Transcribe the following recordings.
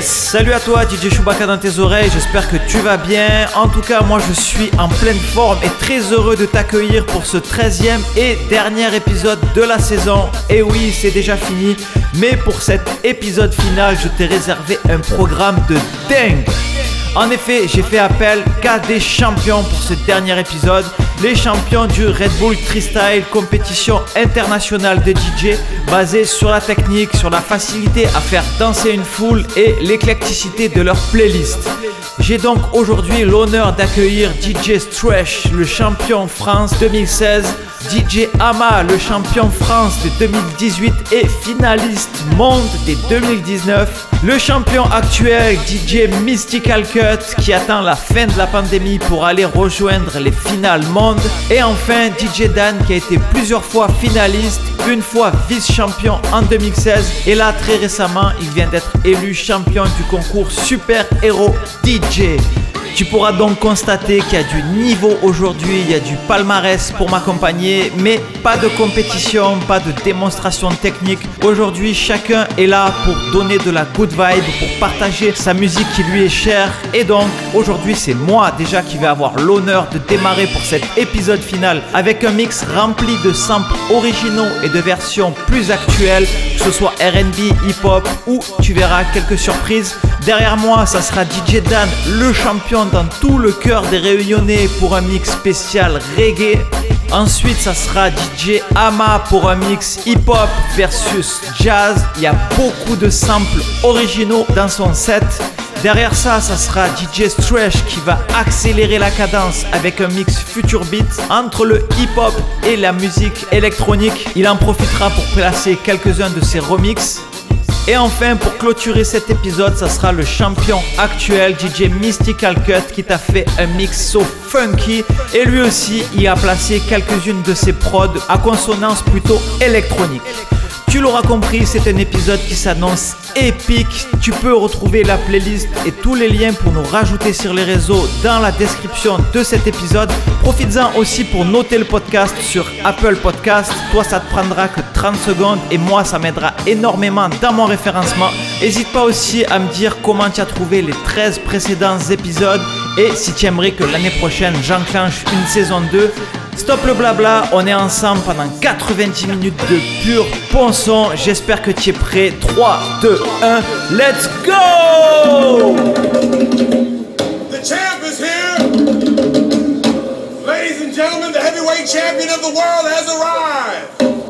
Salut à toi DJ Chewbacca dans tes oreilles, j'espère que tu vas bien. En tout cas, moi je suis en pleine forme et très heureux de t'accueillir pour ce 13e et dernier épisode de la saison. Et oui, c'est déjà fini, mais pour cet épisode final, je t'ai réservé un programme de dingue. En effet, j'ai fait appel qu'à des champions pour ce dernier épisode. Les champions du Red Bull Freestyle, compétition internationale de DJ basée sur la technique, sur la facilité à faire danser une foule et l'éclecticité de leur playlist. J'ai donc aujourd'hui l'honneur d'accueillir DJ Stretch, le champion France 2016, DJ Ama, le champion France de 2018 et finaliste monde des 2019, le champion actuel DJ Mystical Cut qui attend la fin de la pandémie pour aller rejoindre les finales et enfin DJ Dan qui a été plusieurs fois finaliste, une fois vice-champion en 2016 et là très récemment il vient d'être élu champion du concours Super Héros DJ. Tu pourras donc constater qu'il y a du niveau aujourd'hui, il y a du palmarès pour m'accompagner, mais pas de compétition, pas de démonstration technique. Aujourd'hui, chacun est là pour donner de la good vibe, pour partager sa musique qui lui est chère. Et donc, aujourd'hui, c'est moi déjà qui vais avoir l'honneur de démarrer pour cet épisode final avec un mix rempli de samples originaux et de versions plus actuelles, que ce soit RB, hip-hop ou tu verras quelques surprises. Derrière moi, ça sera DJ Dan, le champion dans tout le cœur des réunionnais pour un mix spécial reggae. Ensuite, ça sera DJ Ama pour un mix hip-hop versus jazz. Il y a beaucoup de samples originaux dans son set. Derrière ça, ça sera DJ Stretch qui va accélérer la cadence avec un mix future beat entre le hip-hop et la musique électronique. Il en profitera pour placer quelques-uns de ses remixes. Et enfin, pour clôturer cet épisode, ça sera le champion actuel, DJ Mystical Cut, qui t'a fait un mix so funky. Et lui aussi, il a placé quelques-unes de ses prods à consonance plutôt électronique. Tu l'auras compris, c'est un épisode qui s'annonce épique. Tu peux retrouver la playlist et tous les liens pour nous rajouter sur les réseaux dans la description de cet épisode. Profites-en aussi pour noter le podcast sur Apple Podcast. Toi, ça te prendra que 30 secondes et moi, ça m'aidera énormément dans mon référencement. N'hésite pas aussi à me dire comment tu as trouvé les 13 précédents épisodes et si tu aimerais que l'année prochaine j'enclenche une saison 2. Stop le blabla, on est ensemble pendant 90 minutes de pur bon son. J'espère que tu es prêt. 3, 2, 1, let's go! The champ is here. Ladies and gentlemen, the heavyweight champion of the world has arrived.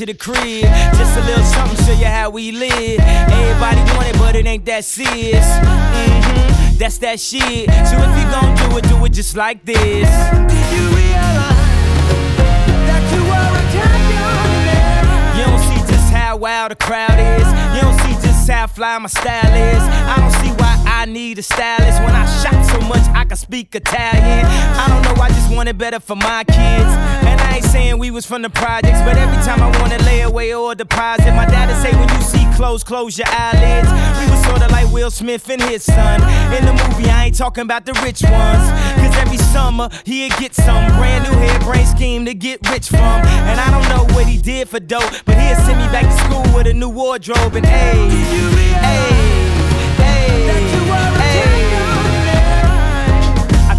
To the crib. Just a little something, show you how we live. Everybody want it, but it ain't that serious. hmm That's that shit. So if you gon' do it, do it just like this. Did you realize that you were a champion? You don't see just how how the crowd is. You don't see just how fly my style is. I don't see why I need a stylist when I shot so much I can speak Italian. I don't know, I just want it better for my kids. And I ain't saying we was from the projects, but every time I wanna lay away or deposit, my dad'd say when you see clothes, close your eyelids. We was sorta like Will Smith and his son. In the movie, I ain't talking about the rich ones. Cause every summer, he'd get some brand new hair brain scheme to get rich from. And I don't know what he did for dope, but he'd send me back to school with a new wardrobe and hey,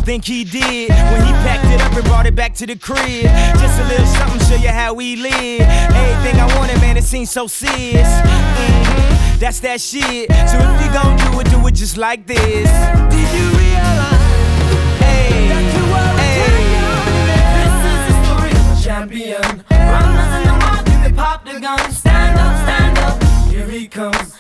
think he did when he packed it up and brought it back to the crib. Just a little something, show you how we live. Everything I wanted, man, it seems so serious. Mhm, That's that shit. So if you gon' do it, do it just like this. Did you realize? Hey, hey. This is the story of a champion. Runners in the give me pop the gun. Stand up, stand up, here he comes.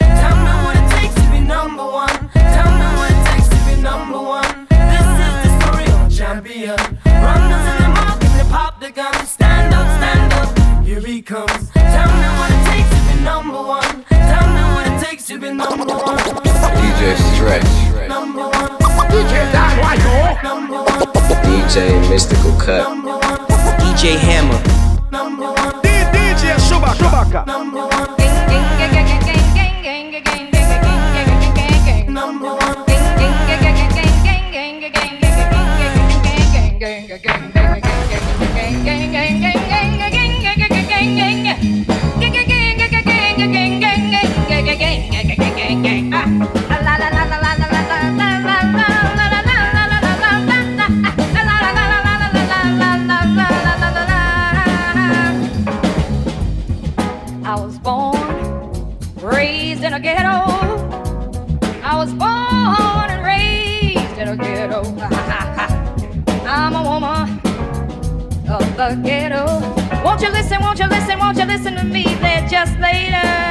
Champion. Runners in the mud, give me pop the gun. Stand up, stand up, here he comes. Tell me what it takes to be number one. Tell me what it takes to be number one. DJ Stresh, Number one, DJ Dan Wayo, number one, DJ Mystykal Kut, DJ Hamma. Listen, won't you listen, won't you listen to me there just later?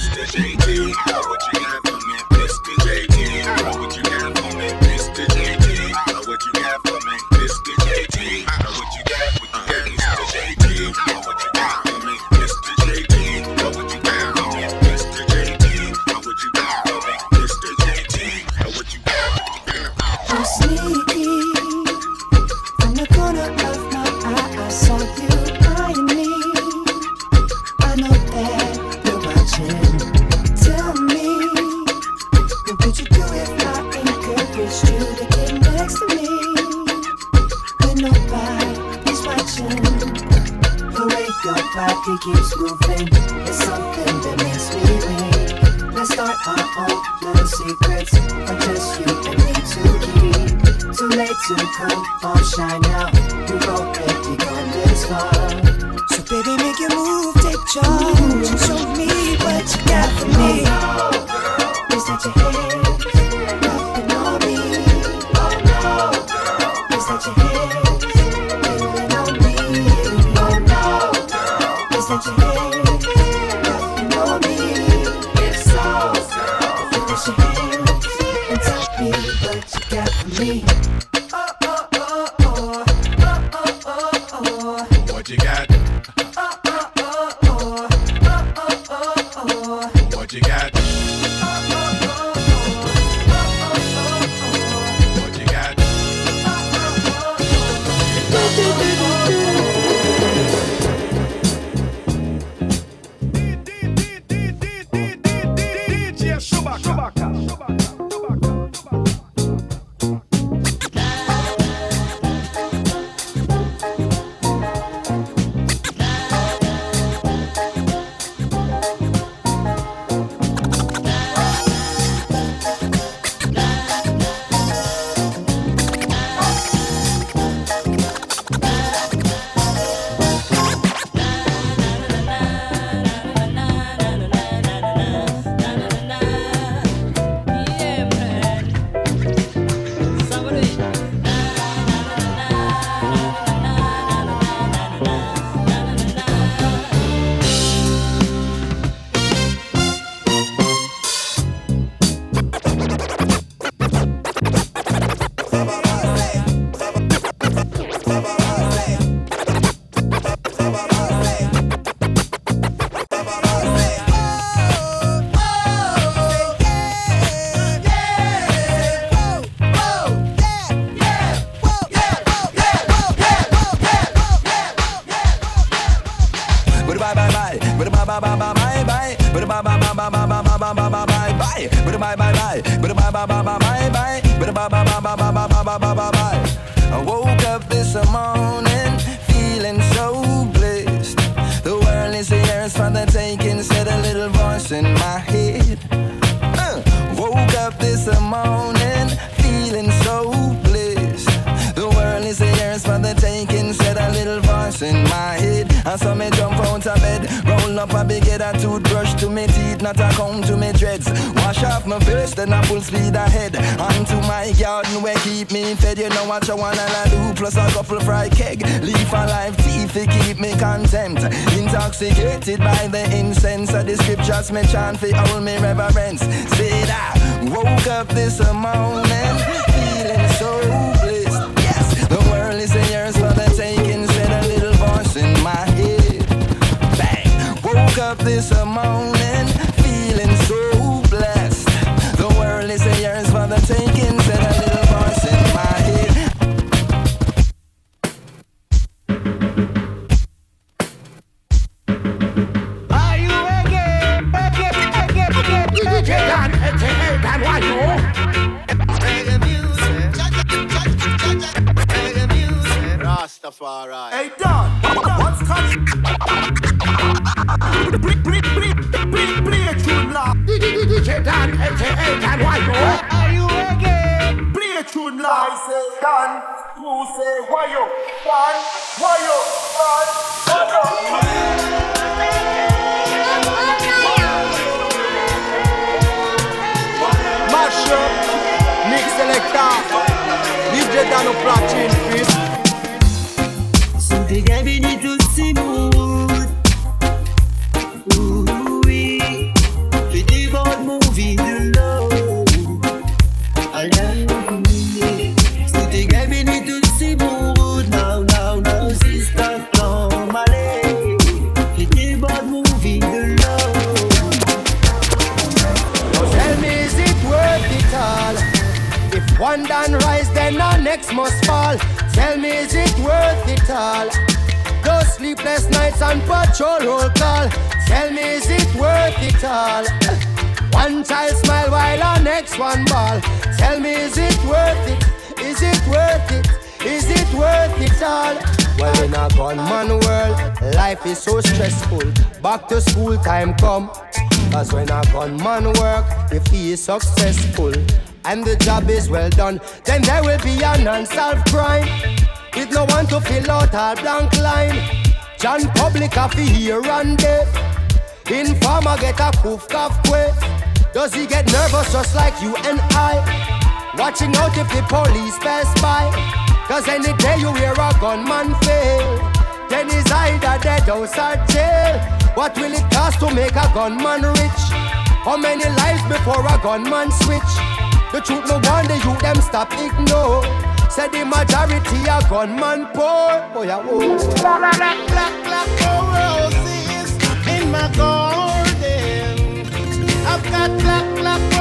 It's the JT. How would you? to the club. And so me jump out of bed, roll up a big head and toothbrush to me teeth, not a comb to me dreads. Wash off my face, then I full speed ahead. On to my garden where keep me fed, you know what you wanna do. Plus a couple fry keg, leaf and live teeth to keep me content. Intoxicated by the incense of the scriptures, me chant for all me reverence. Say that, woke up this morning. up this morning. Wayo, Juan, Wayo, Juan, Wayo. Mashup, Mix Selector, DJ Dano Platine, peace. all. One child smile while our next one ball. Tell me, is it worth it? Is it worth it? Is it worth it all? Well, in a gunman world, life is so stressful. Back to school time come. Cause when a gunman work, if he is successful and the job is well done, then there will be an unsolved crime. With no one to fill out our blank line. John Public coffee here and there. Informer get a poof cough quick. Does he get nervous just like you and I? Watching out if the police pass by. Cause any day you hear a gunman fail. Then he's either dead or jail. What will it cost to make a gunman rich? How many lives before a gunman switch? The truth no wonder you them stop ignore. Said the majority a gunman poor. Oh yeah, oh. My garden. I've got black, black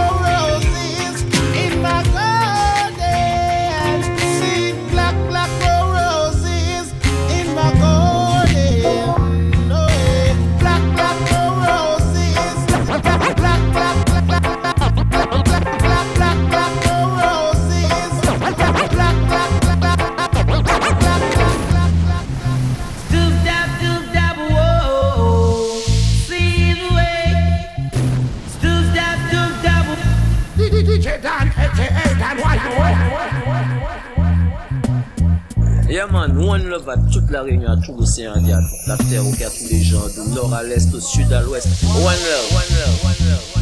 Yeah man, One Love à toute la Réunion, à tout l'océan Indien, la terre, au cœur, tous les gens, du nord à l'est, au sud à l'ouest. One Love, One Love, One Love.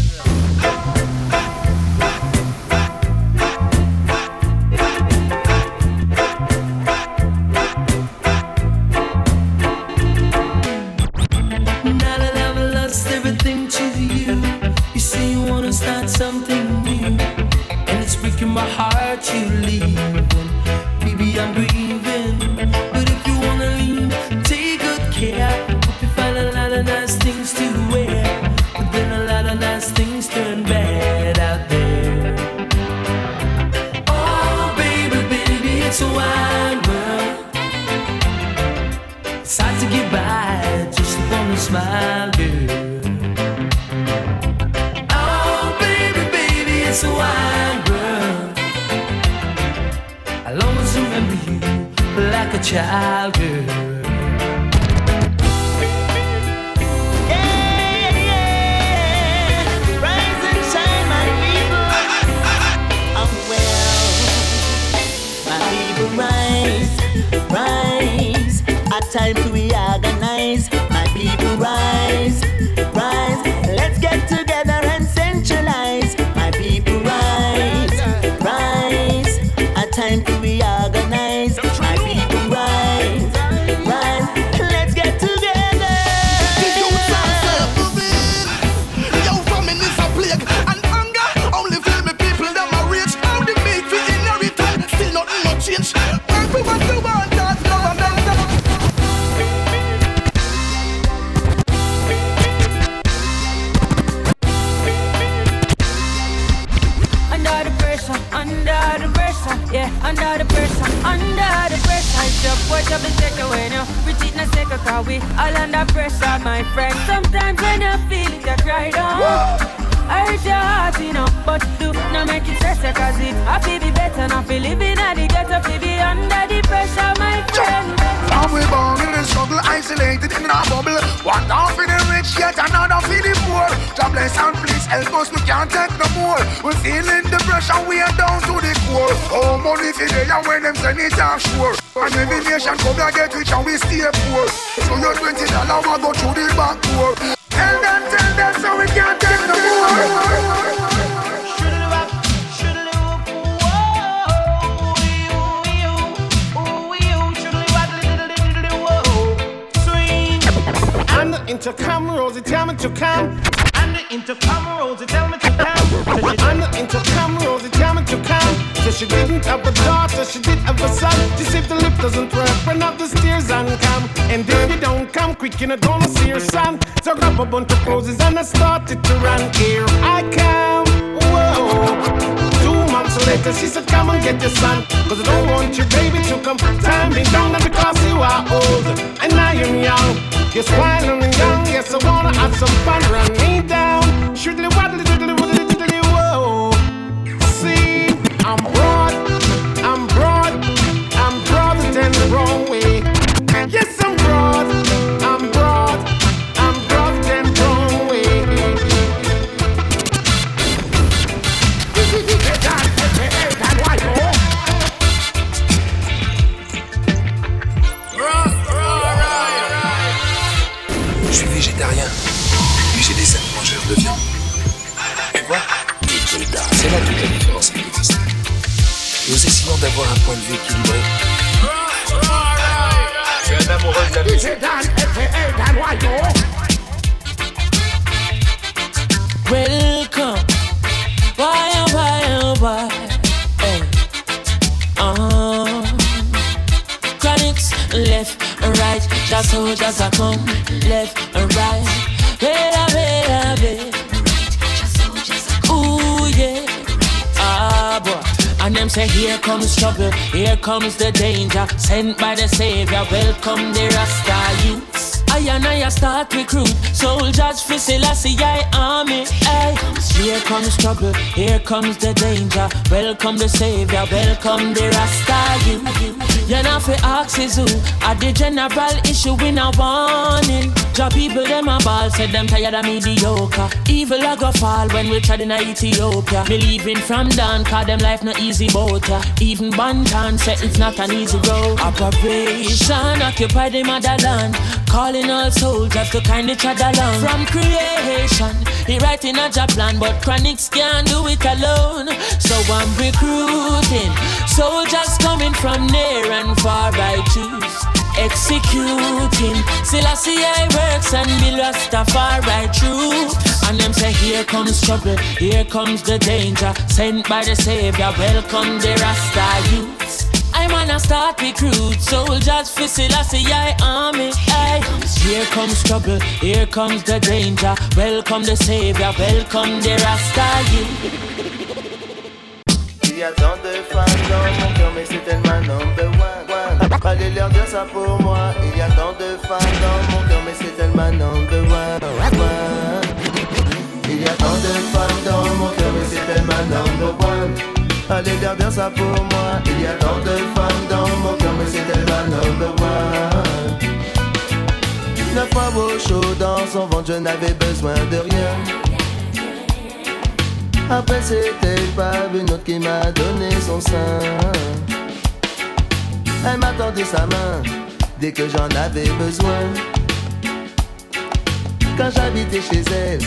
Bless help us, we can't take no more. We're feeling the pressure, we are down to the core. Oh, money for they and when them send it offshore. And every nation come and get rich and we stay poor. So your twenty dollar will go through the back door. Tell them, tell them, so we can't take no more. And the intercom, Rosie, tell me to come. And the intercom, Rosie, tell me to come. And the intercom, Rosie, tell me to come. So she didn't have a daughter, she did have a son. She said the lift doesn't work, run up the stairs and come. And if you don't come quick, you're not gonna see your son. So grab a bunch of roses and I started to run. Here I come, whoa. Two months later, she said, Come and get your son. Cause I don't want your baby to come timing down. Not because you are old and I am young. You're smiling and young. Yes, I wanna have some fun. Run me down. Shoodly waddly diddly waddly diddly whoa. See, I'm broad, I'm broad, I'm broader than the wrong d'avoir un point de vue équilibré. Je suis un amoureux de la musique. DJ Dan, aka Welcome. Why, oh, why, oh, why? Hey. Uh, Chronixx, left and right. Just soldiers are come, left and right. Say, here comes trouble, here comes the danger. Sent by the Savior, welcome the Rasta youths. I and I start recruit soldiers for Selassie I army. Ay. Here comes trouble, here comes the danger. Welcome the Savior, welcome the Rasta youth. You're not for axes who are the general issue in a warning. Job people them a ball, said them tired of mediocre. Evil a go fall when we tried in Ethiopia. Me leaving from down, cause them life no easy boat. Even Banton said it's not an easy road. Operation occupy the motherland. Calling all soldiers to kind each other along. From creation, he writing a job plan, but Chronixx can't do it alone. So I'm recruiting soldiers coming from near and far. I choose executing. Selassie I works and be Rastafari true. And them say, here comes trouble, here comes the danger. Sent by the Savior, welcome the Rasta youths. I'm on a start recruit soldiers for Selassie I army. Ay. Here comes trouble, here comes the danger. Welcome the Savior, welcome the Rasta. Il y a tant de femmes dans mon cœur, mais c'est tellement number one. one. Leur dire ça pour moi. Il y a tant de femmes dans mon cœur, mais c'est tellement number one. Il y a tant de femmes dans mon cœur, mais c'est tellement number one. Allez dire ça pour moi. Il y a tant de femmes dans mon cœur, mais c'est tellement number one. Neuf fois beau chaud dans son ventre, je n'avais besoin de rien. Après c'était pas une autre qui m'a donné son sein Elle m'a tendu sa main dès que j'en avais besoin Quand j'habitais chez elle,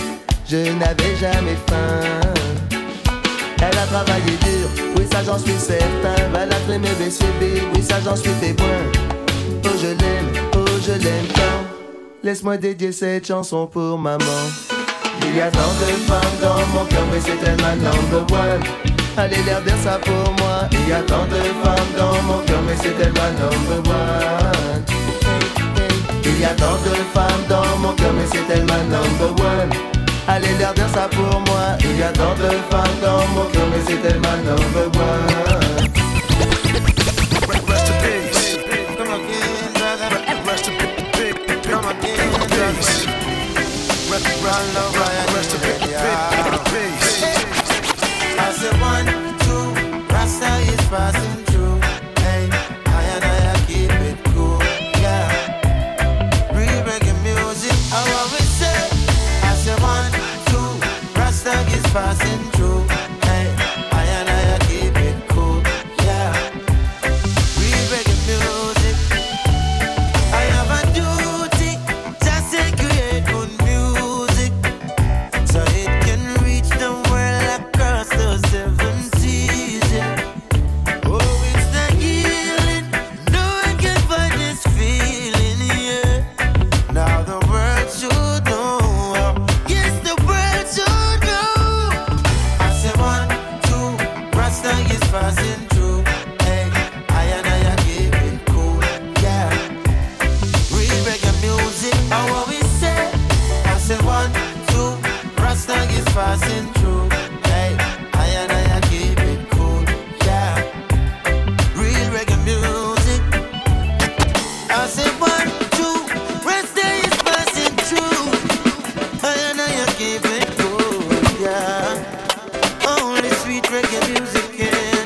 je n'avais jamais faim Elle a travaillé dur, oui ça j'en suis certain Elle a fait mes BCB, oui ça j'en suis témoin Oh je l'aime, oh je l'aime tant Laisse-moi dédier cette chanson pour maman il y a tant de femmes dans mon cœur, mais c'est tellement number one. Allez leur dire ça pour moi. Il y a tant de femmes dans mon cœur, mais c'est tellement number one. Il y a tant de femmes dans mon cœur, mais c'est tellement number one. Allez leur dire ça pour moi. Il y a tant de femmes dans mon cœur, mais c'est tellement number one. Rest in peace. Come again, brother. Rest in peace. Come again, brother. Rest run over and rest in peace. I said one, two, Rasta is passing two, again.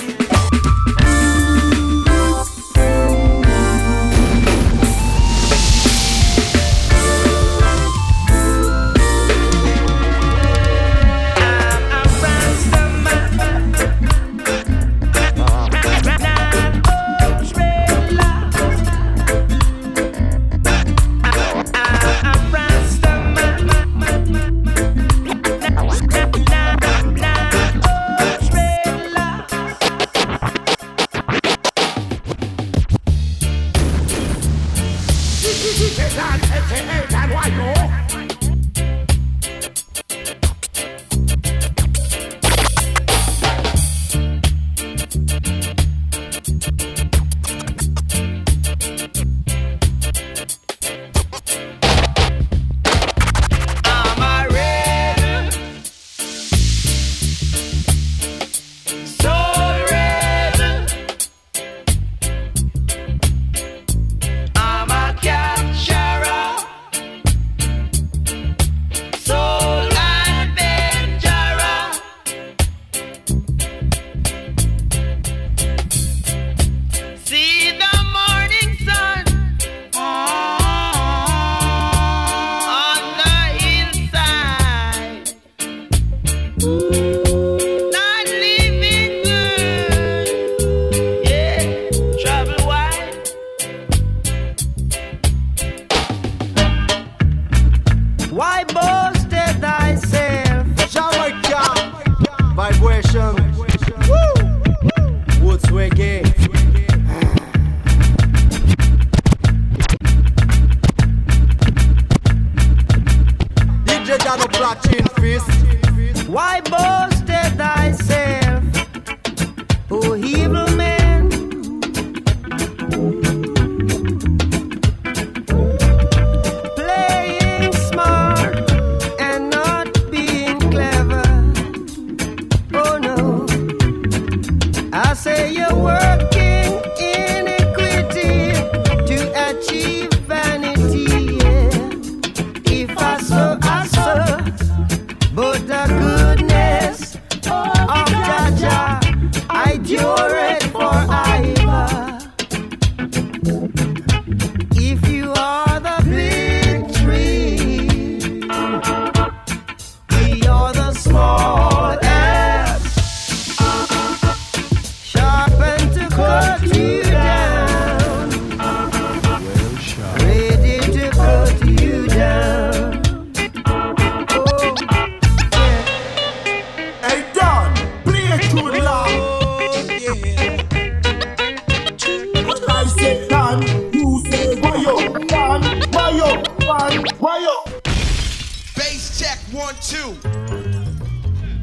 Bass check one two.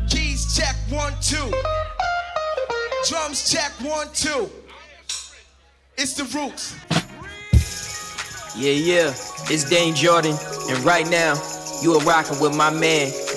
Keys check one two. Drums check one two. It's the roots. Yeah, yeah, it's Dane Jordan, and right now, you are rocking with my man,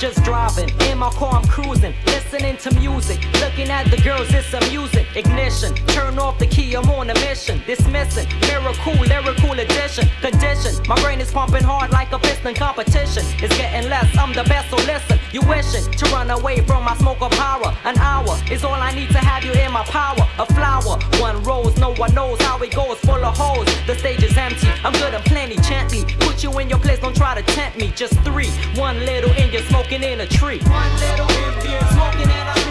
just driving. My car, I'm cruising. Listening to music. Looking at the girls, it's amusing. Ignition. Turn off the key, I'm on a mission. Dismissing. Miracle, lyrical addition. Condition. My brain is pumping hard like a piston competition. It's getting less, I'm the best, so listen. You wishing to run away from my smoke of power. An hour is all I need to have you in my power. A flower, one rose, no one knows how it goes. Full of holes, the stage is empty. I'm good and plenty, gently. Put you in your place, don't try to tempt me. Just three, one little Indian smoking in a tree. One little. Smoking and I'm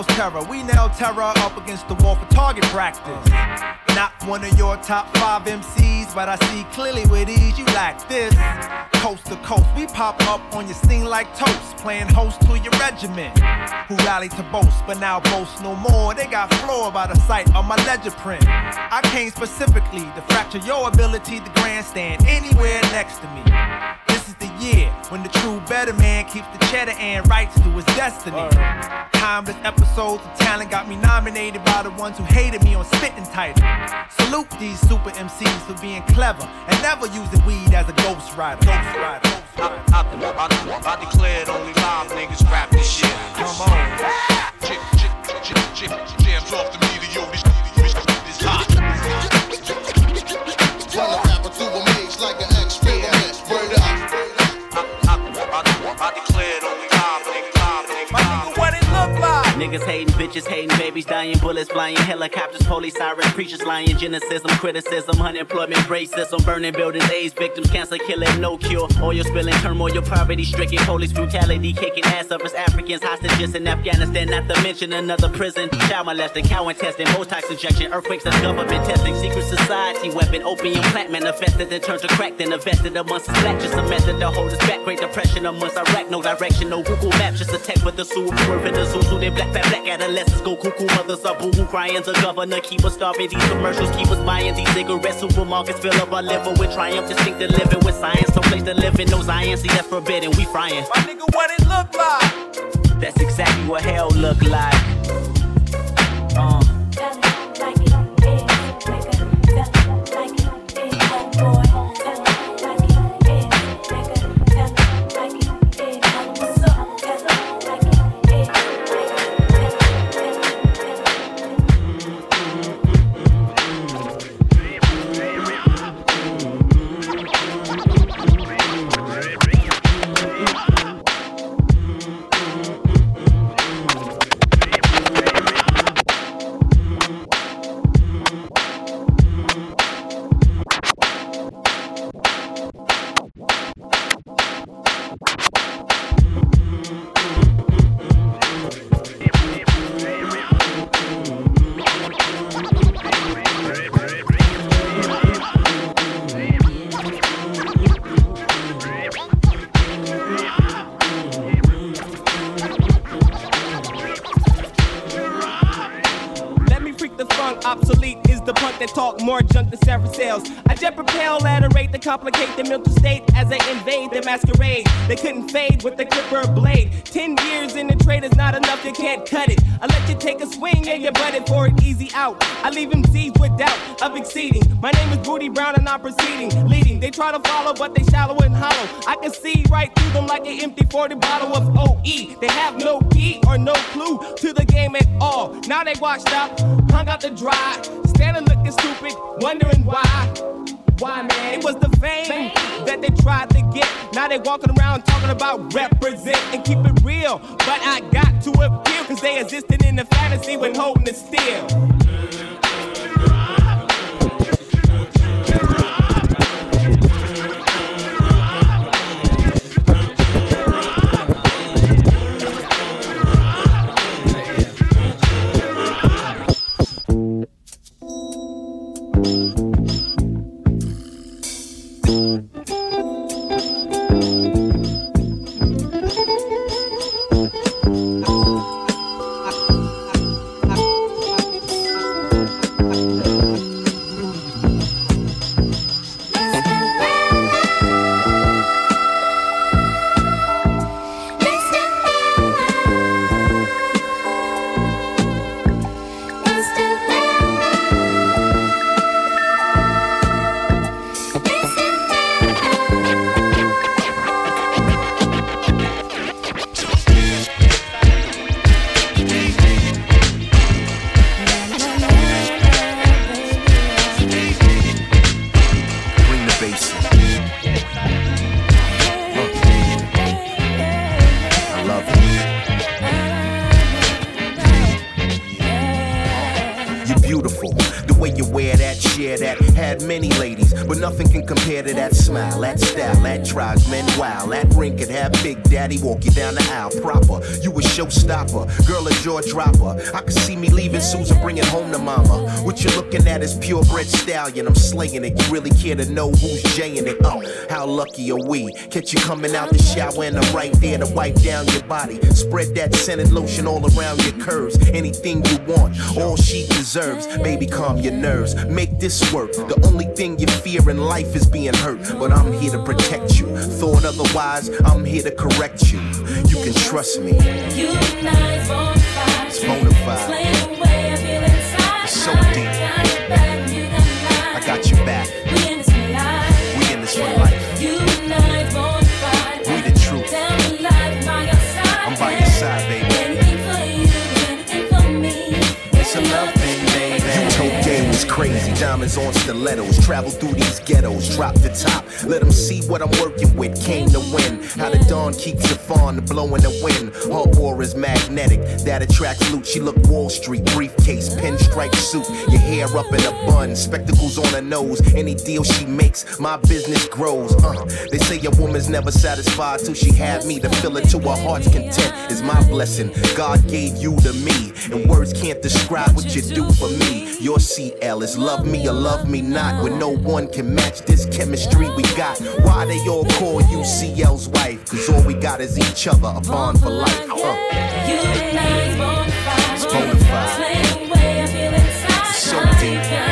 Terror. We nail terror up against the wall for target practice. Not one of your top five MCs, but I see clearly with ease you lack this. Coast to coast, we pop up on your scene like toast, playing host to your regiment. Who rallied to boast, but now boast no more. They got floored by the sight of my ledger print. I came specifically to fracture your ability to grandstand anywhere next to me. Year when the true better man keeps the cheddar and writes to his destiny. Timeless episodes of talent got me nominated by the ones who hated me on spitting title. Salute these super MCs for being clever and never using weed as a ghost rider. Ghost rider. I, I, I, I declared only live niggas flying, helicopters, police sirens, preachers lying, genocision, criticism, unemployment, racism, burning buildings, AIDS victims, cancer killing, no cure, oil spilling, turmoil, poverty stricken, police brutality, kicking ass of us Africans, hostages in Afghanistan, not to mention another prison, child molesting, cow intestine, Botox injection, earthquakes and government testing, secret society weapon, opium plant manifested, then turned to crack, then invested amongst us black, just a method to hold us back, great depression amongst Iraq, no direction, no Google Maps, just a tech with the word in the Zuzu, then black, fat, black adolescents go cuckoo, mothers are boo-hoo crying, the governor keep us starving, these commercials keep us buying, these cigarettes, supermarkets fill up our liver with triumph, distinct living with science, no place to live in, no Zion, see that's forbidden, we frying. My nigga, what it look like? That's exactly what hell look like. Complicate the mental state as they invade the masquerade. They couldn't fade with the clipper blade. Ten years in the trade is not enough, you can't cut it. I let you take a swing and you butt it for an easy out. I leave them seized with doubt of exceeding. My name is Booty Brown and I'm proceeding, leading. They try to follow, but they shallow and hollow. I can see right through them like an empty 40 bottle of OE. They have no key or no clue to the game at all. Now they washed up, hung out to dry, standing looking stupid, wondering why. Why, man? It was the fame that they tried to get. Now they walking around talking about represent and keep it real. But I got to appeal, cause they existed in the fantasy when holding it still. Bring care to know who's jaying it? Oh, how lucky are we? Catch you coming out the shower and I'm right there to wipe down your body. Spread that scented lotion all around your curves. Anything you want, all she deserves. Baby, calm your nerves. Make this work. The only thing you fear in life is being hurt. But I'm here to protect you. Thought otherwise, I'm here to correct you. You can trust me. You bona. It's bona fide. Explain I feel inside. It's so deep. Diamonds on stilettos. Travel through these ghettos. Drop the top. Let them see what I'm working with. Came to win. How the dawn keeps the fawn blowing the wind. Her aura's magnetic. That attracts loot. She look Wall Street. Briefcase, pinstripe suit. Your hair up in a bun. Spectacles on her nose. Any deal she makes, my business grows. Uh, they say a woman's never satisfied till she had me to fill it to her heart's content. Is my blessing. God gave you to me. And words can't describe what you do for me. Your CL is love me or love me not. When no one can match this chemistry we got. Why they all call you CL's wife? Cause all we got is each other, a bond for life. Uh. You and I bona fide. It's bona fide. Explain the way I feel inside. It's so deep.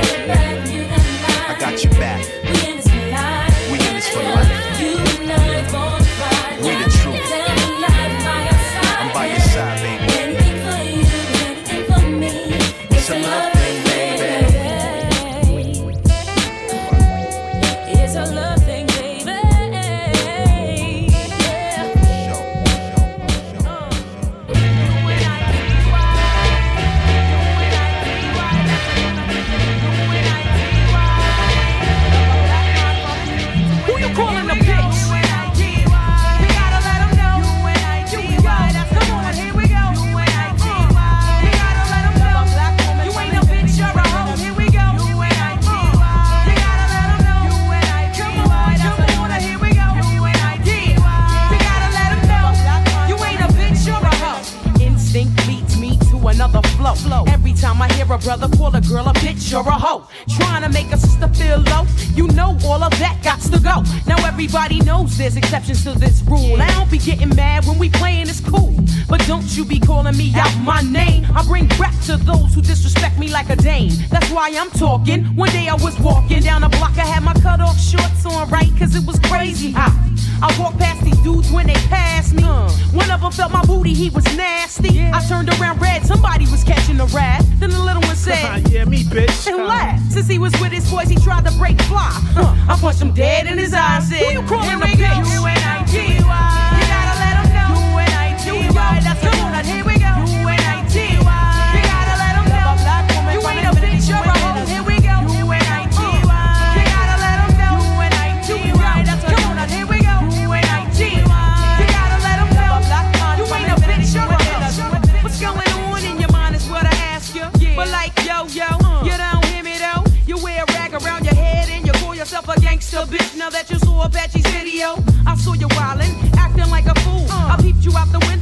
There's exceptions to this rule. I don't be getting mad when we playing it's cool, but don't you be calling me out my name. I bring rap to those who disrespect me like a dame. That's why I'm talking. One day I was walking down a block, I had my cut off shorts on right, cause it was crazy hot. I walked past these dudes when they passed me. Uh. One of them felt my booty, he was nasty. I turned around red, somebody was catching a rat. Then the little one said, Yeah, me, bitch. And uh. laughed. Since he was with his boys, he tried to break fly. Huh. I punched him dead in his eyes. Said, Who you calling a bitch? You gotta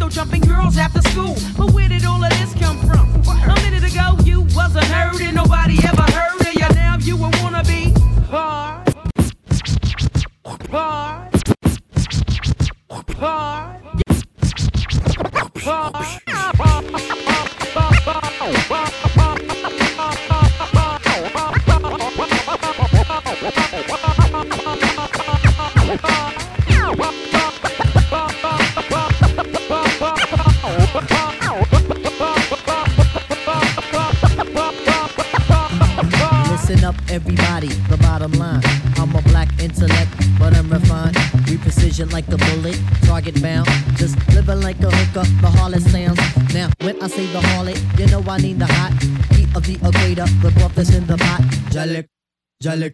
jumping girls after school.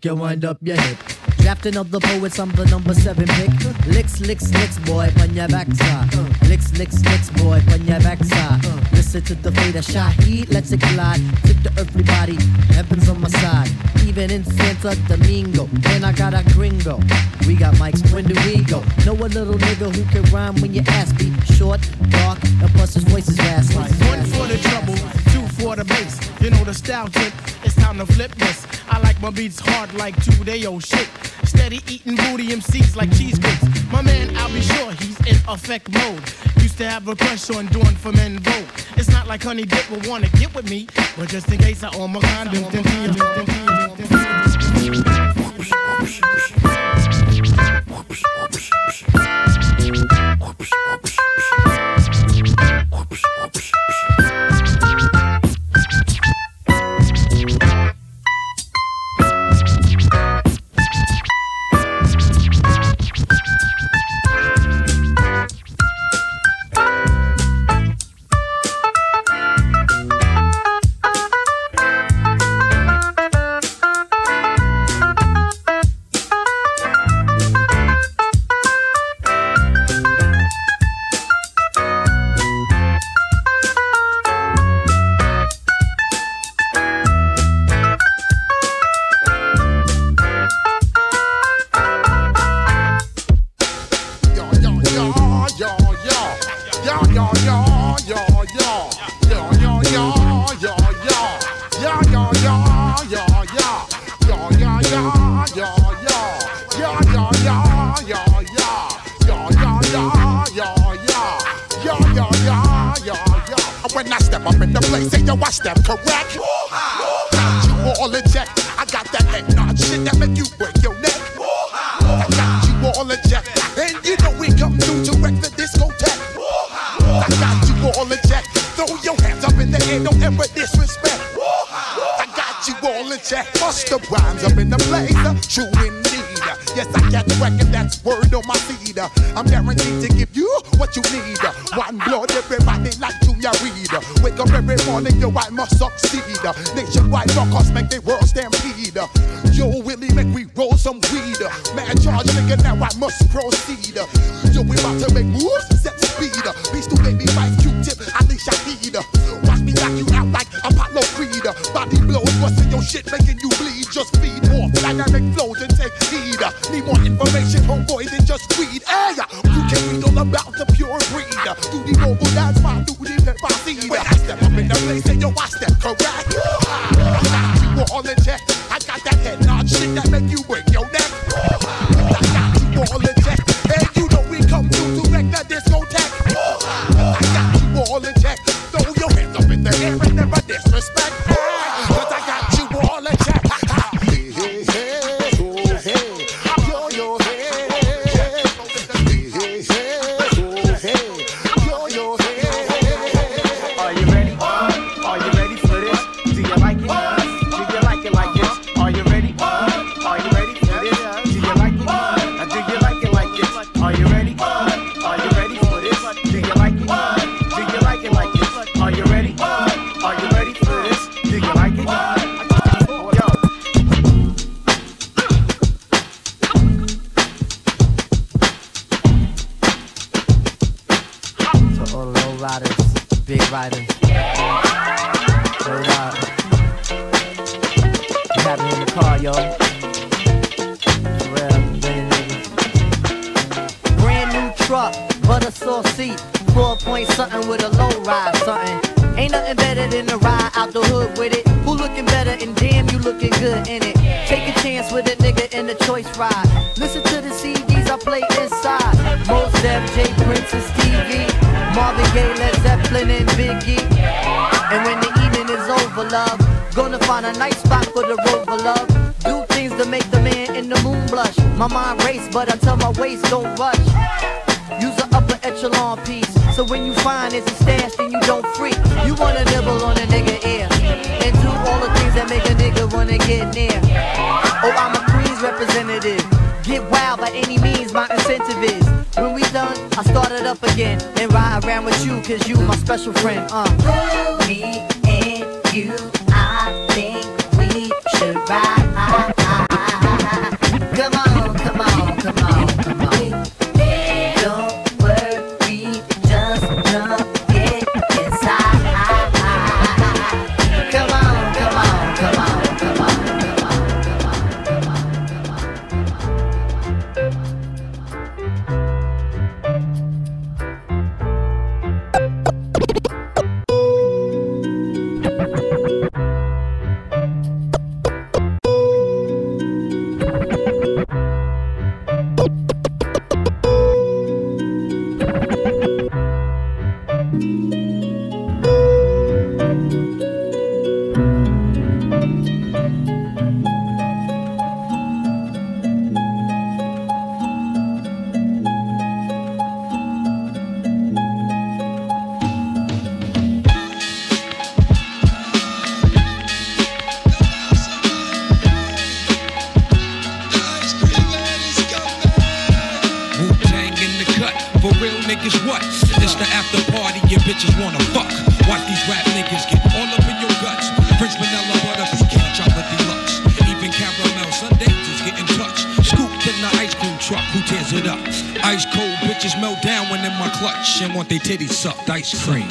Jalik, you wind up your hip. Drafting of the poets, I'm the number seven pick. Licks, licks, licks, boy, on your backside. Licks, licks, licks, boy, on your backside. Listen to the fate of Shaheed, let's it collide. Tip to everybody, heaven's on my side. Even in Santa Domingo, and I got a gringo. We got mics, when do we go? Know a little nigga who can rhyme when you ask me. Short, dark, and plus his voice is raspy. One for the trouble, the bass. You know the style tip, it's time to flip this. I like my beats hard like two day old shit. Steady eating booty MCs like cheese grits. My man, I'll be sure he's in effect mode. Used to have a crush on doing for men vote. It's not like Honey Dip will wanna get with me, but just in case I own my condoms, then special friend. Uh. Sucked.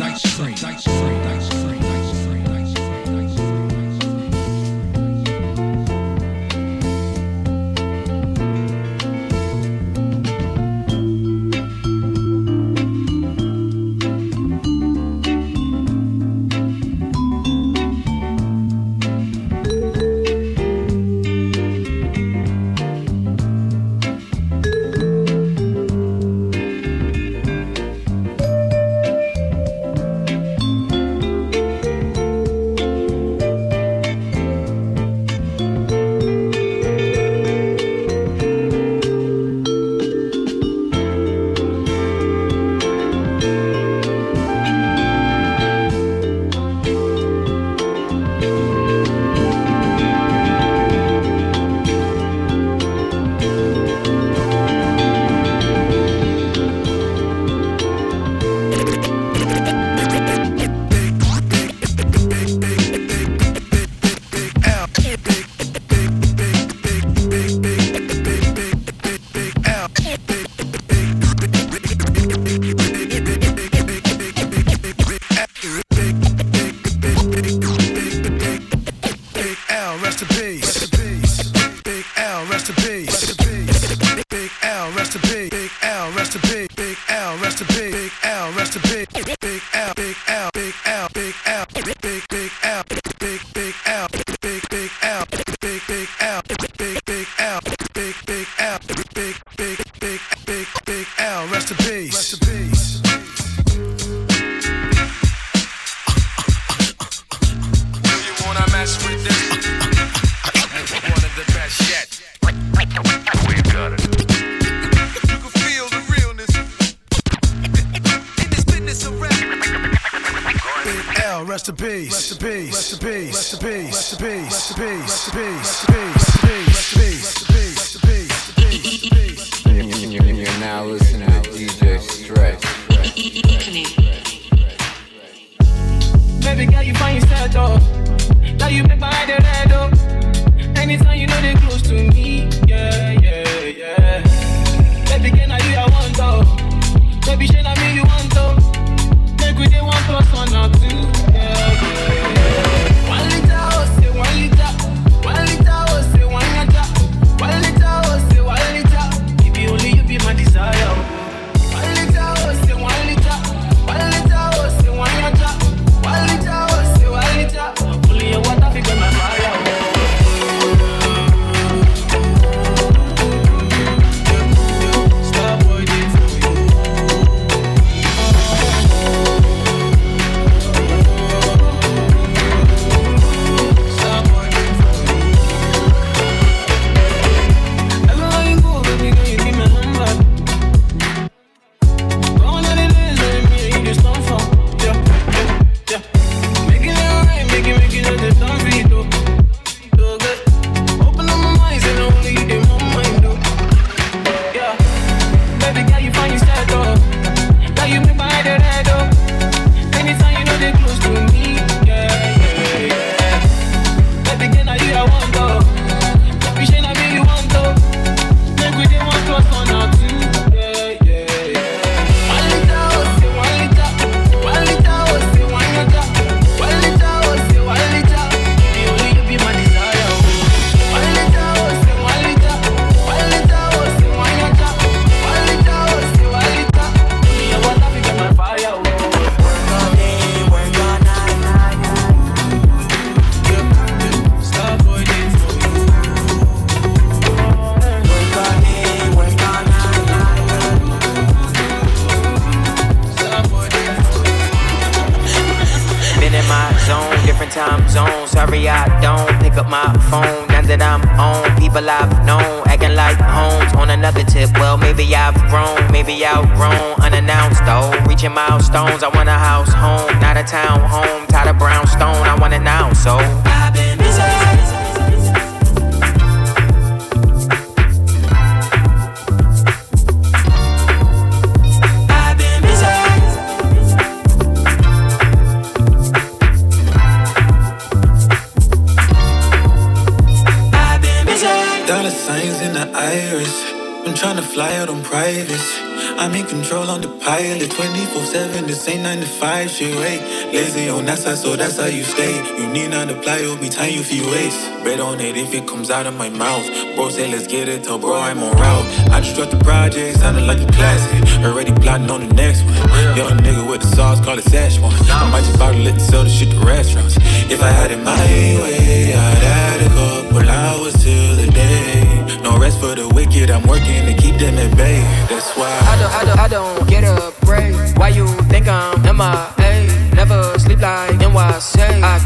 time you feel waste. Bet on it if it comes out of my mouth. Bro say let's get it, tell bro I'm on route. I just dropped the project, sounded like a classic. Already plotting on the next one. Young nigga with the sauce, call it one I might just bottle it and sell the shit to restaurants. If I had it my way, I'd add a couple hours till the day. No rest for the wicked, I'm working to keep them at bay. That's why I don't, I don't, I don't get a break. Why you think I'm MIA? Never sleep like NYC. I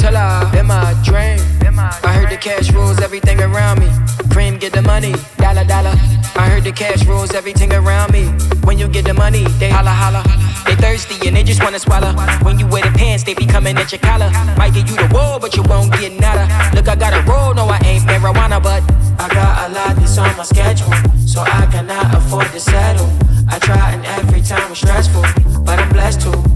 tell I in my dream. I heard the cash rules everything around me. Cream, get the money, dollar, dollar. I heard the cash rules everything around me. When you get the money, they holla, holla. They thirsty and they just wanna swallow. When you wear the pants, they be coming at your collar. Might get you the wall, but you won't get nada. Look, I got a roll, no, I ain't marijuana, but I got a lot that's on my schedule, so I cannot afford to settle. I try and every time it's stressful, but I'm blessed to.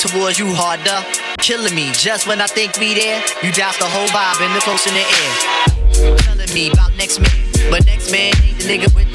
towards you harder. Killing me just when I think we there. You drop the whole vibe and the close in the air. Telling me about next man, but next man ain't the nigga with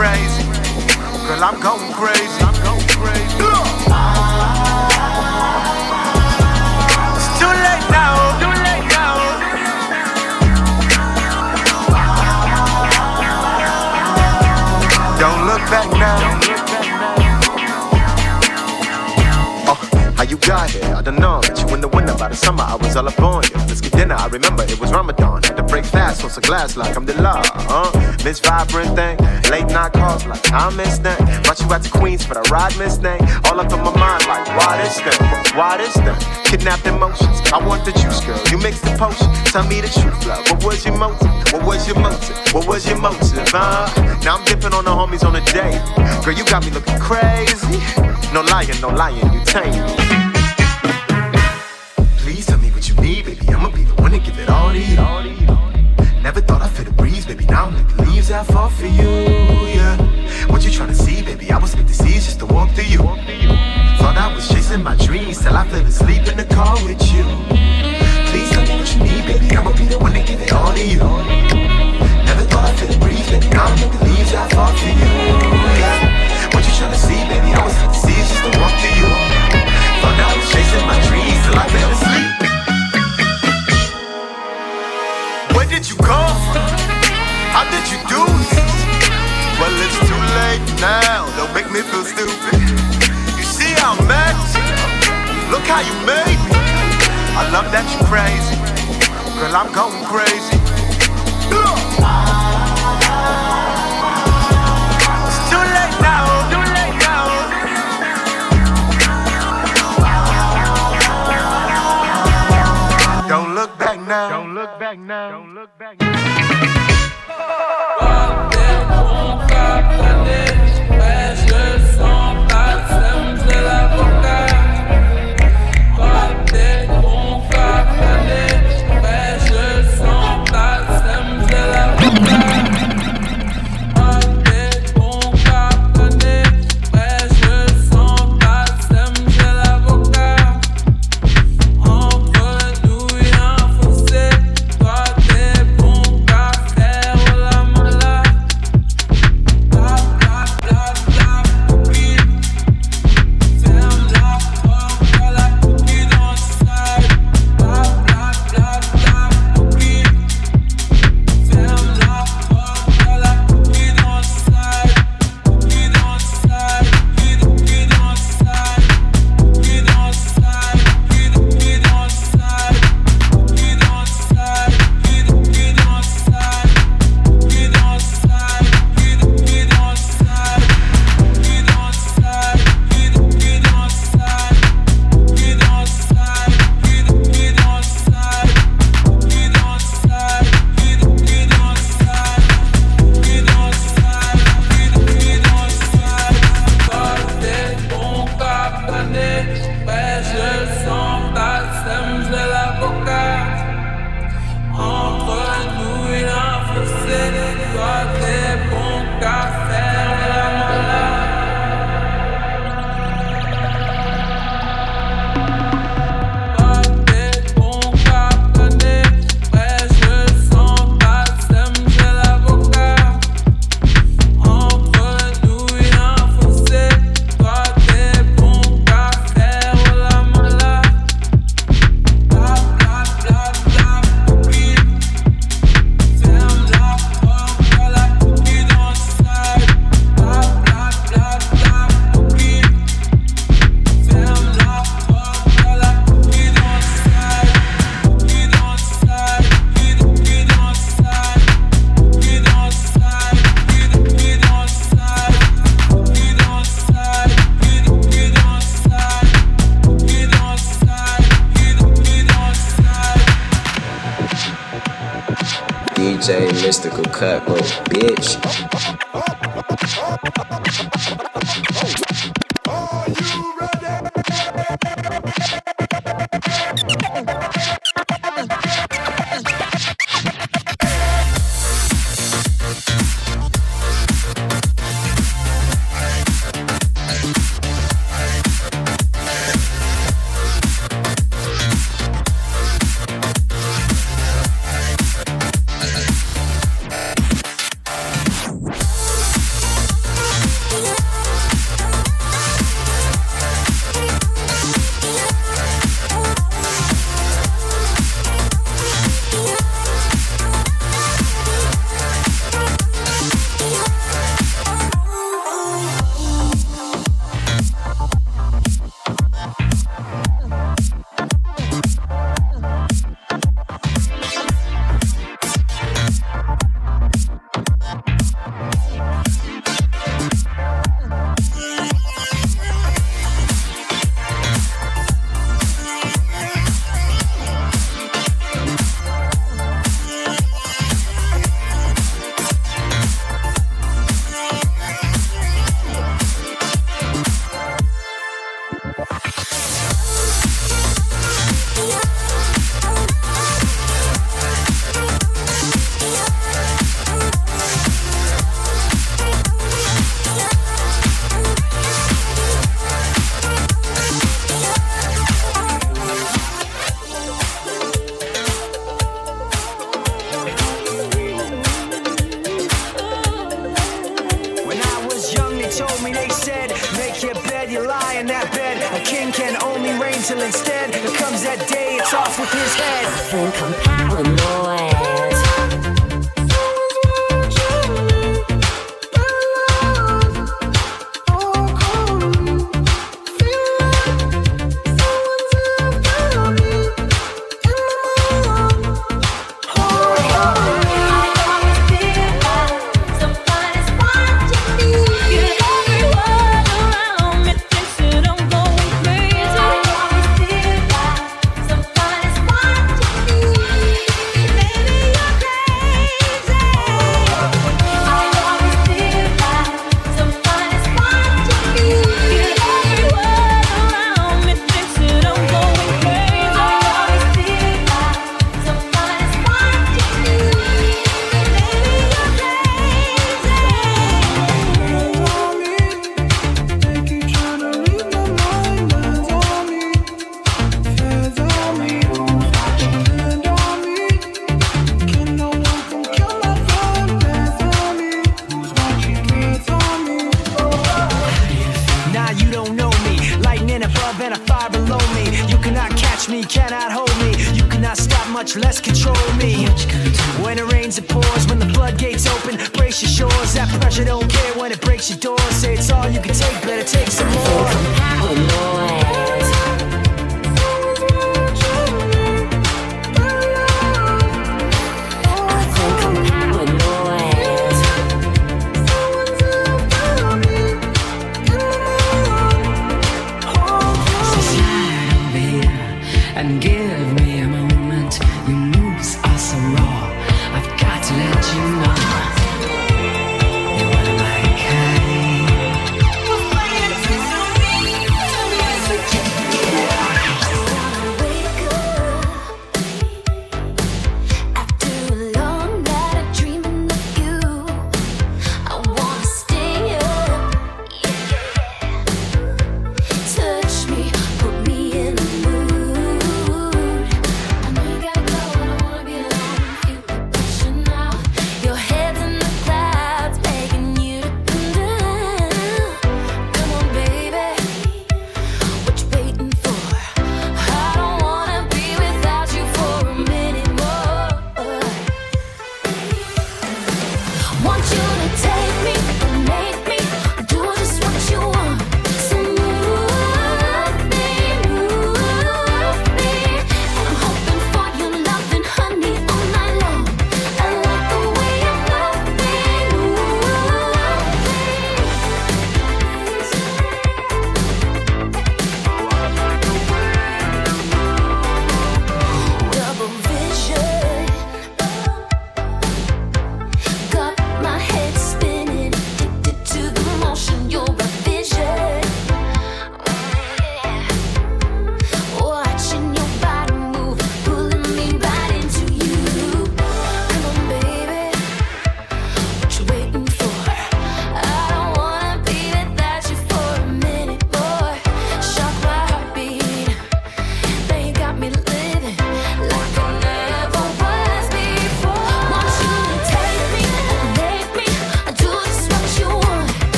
crazy. Girl, I'm going crazy. I'm going crazy. It's too late now. Now. Don't look back now. Oh, how you got here? I don't know. But you in the winter by the summer, I was all up on you remember it was Ramadan. Had to break fast on some glass like I'm the law. Uh, Miss Vibrant thing. Late night calls like I miss that. Brought you out to Queens for the ride, Miss thing. All up in my mind like why this thing? Why this thing? Kidnapped emotions. I want the juice, girl. You mix the potion. Tell me the truth, love. What was your motive? What was your motive? What was your motive? Uh? Now I'm dipping on the homies on a date. Girl, you got me looking crazy. No lying, no lying, you tame me. You. Never thought I'd feel the breeze, baby. Now I'm like the leaves that fall for you, yeah. What you tryna see, baby? I was spit the seas just to walk through you. Thought I was chasing my dreams till I fell asleep in the car with you. Please tell me what you need, baby. I'ma be the one to give it all to you. Never thought I'd feel the breeze, baby. Now I'm like the leaves that fall for you, make me feel stupid. You see how I'm acting? Look how you made me. I love that you crazy. Girl, I'm going crazy. It's too late now. Now. Don't look back now. Don't look back now. Don't look back DJ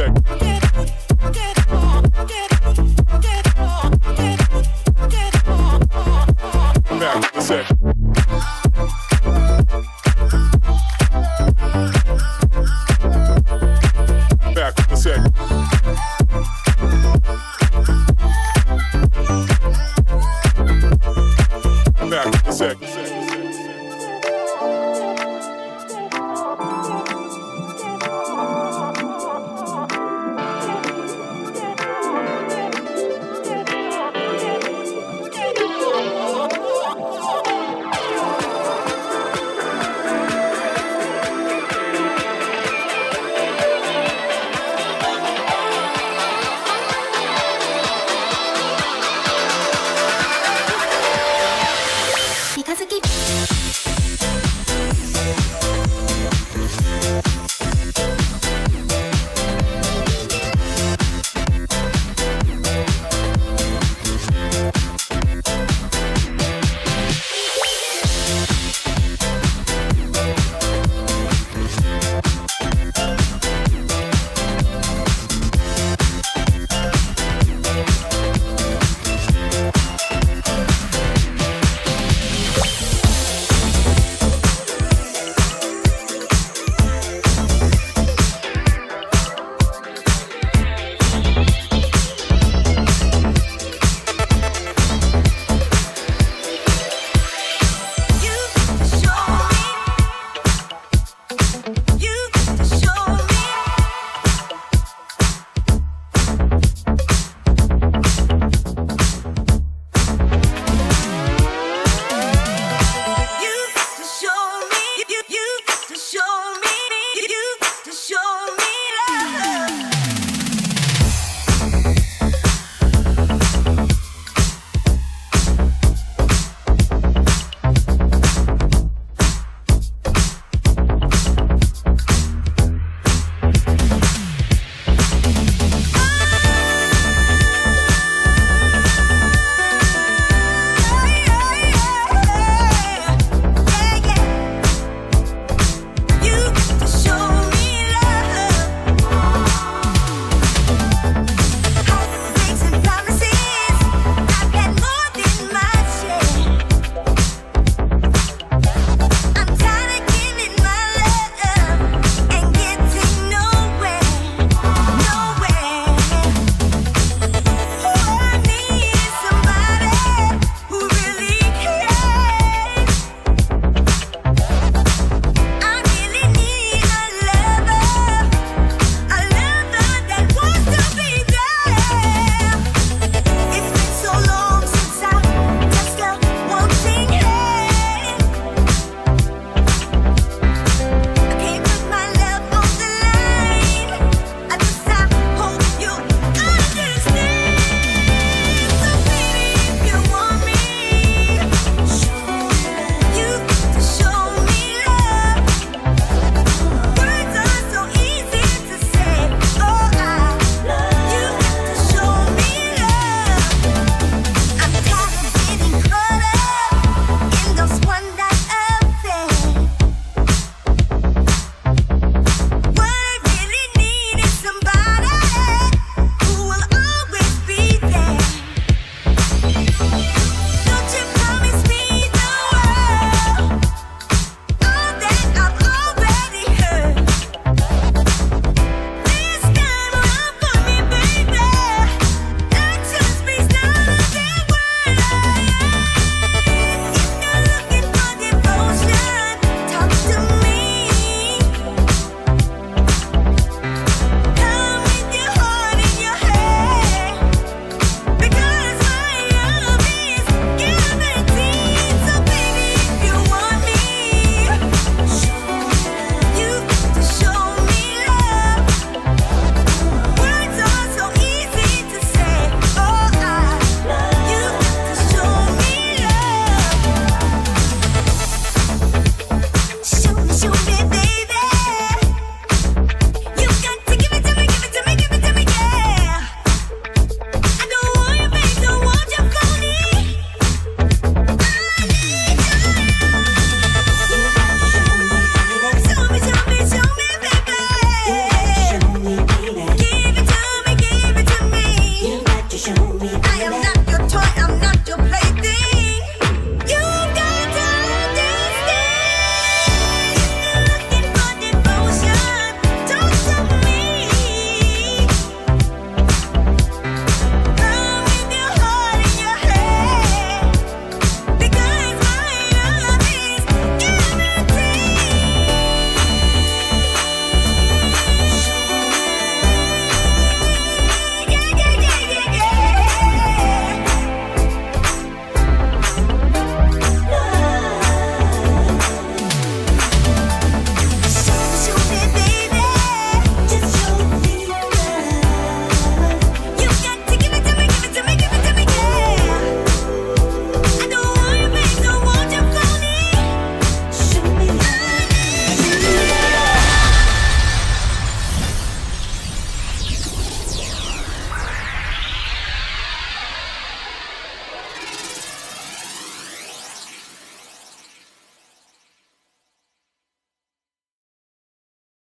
okay